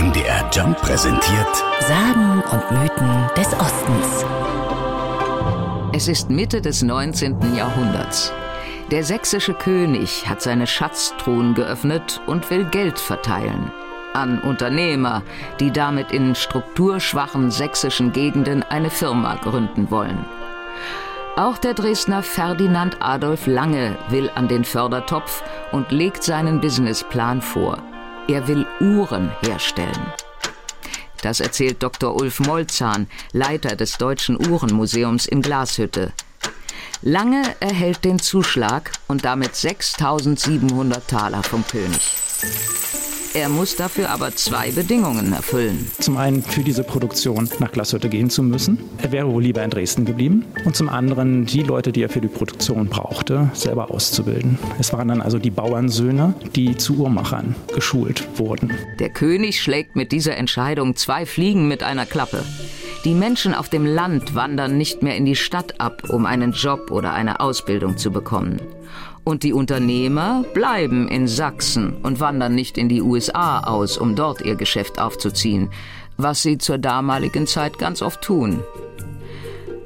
MDR Jump präsentiert Sagen und Mythen des Ostens. Es ist Mitte des 19. Jahrhunderts. Der sächsische König hat seine Schatztruhen geöffnet und will Geld verteilen. An Unternehmer, die damit in strukturschwachen sächsischen Gegenden eine Firma gründen wollen. Auch der Dresdner Ferdinand Adolf Lange will an den Fördertopf und legt seinen Businessplan vor. Er will Uhren herstellen. Das erzählt Dr. Ulf Molzahn, Leiter des Deutschen Uhrenmuseums in Glashütte. Lange erhält den Zuschlag und damit 6700 Taler vom König. Er muss dafür aber zwei Bedingungen erfüllen. Zum einen für diese Produktion nach Glashütte gehen zu müssen. Er wäre wohl lieber in Dresden geblieben. Und zum anderen die Leute, die er für die Produktion brauchte, selber auszubilden. Es waren dann also die Bauernsöhne, die zu Uhrmachern geschult wurden. Der König schlägt mit dieser Entscheidung zwei Fliegen mit einer Klappe. Die Menschen auf dem Land wandern nicht mehr in die Stadt ab, um einen Job oder eine Ausbildung zu bekommen. Und die Unternehmer bleiben in Sachsen und wandern nicht in die USA aus, um dort ihr Geschäft aufzuziehen, was sie zur damaligen Zeit ganz oft tun.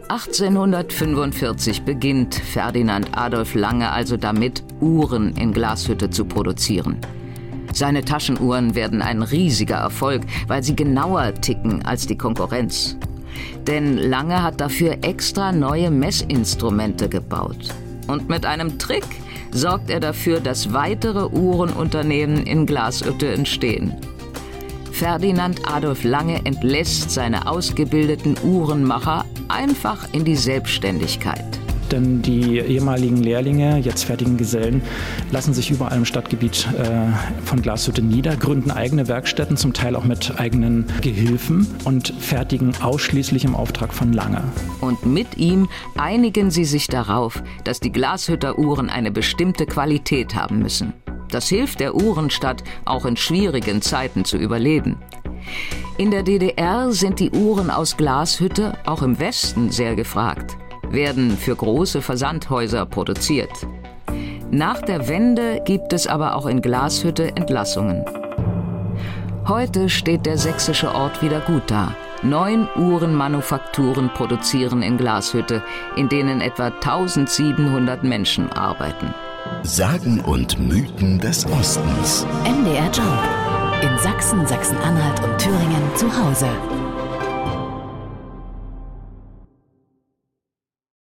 1845 beginnt Ferdinand Adolf Lange also damit, Uhren in Glashütte zu produzieren. Seine Taschenuhren werden ein riesiger Erfolg, weil sie genauer ticken als die Konkurrenz. Denn Lange hat dafür extra neue Messinstrumente gebaut. Und mit einem Trick sorgt er dafür, dass weitere Uhrenunternehmen in Glashütte entstehen. Ferdinand Adolf Lange entlässt seine ausgebildeten Uhrenmacher einfach in die Selbstständigkeit. Denn die ehemaligen Lehrlinge, jetzt fertigen Gesellen, lassen sich überall im Stadtgebiet äh, von Glashütte nieder, gründen eigene Werkstätten, zum Teil auch mit eigenen Gehilfen und fertigen ausschließlich im Auftrag von Lange. Und mit ihm einigen sie sich darauf, dass die Glashütter Uhren eine bestimmte Qualität haben müssen. Das hilft der Uhrenstadt, auch in schwierigen Zeiten zu überleben. In der DDR sind die Uhren aus Glashütte auch im Westen sehr gefragt werden für große Versandhäuser produziert. Nach der Wende gibt es aber auch in Glashütte Entlassungen. Heute steht der sächsische Ort wieder gut da. Neun Uhrenmanufakturen produzieren in Glashütte, in denen etwa 1700 Menschen arbeiten. Sagen und Mythen des Ostens. MDR Job. In Sachsen, Sachsen-Anhalt und Thüringen zu Hause.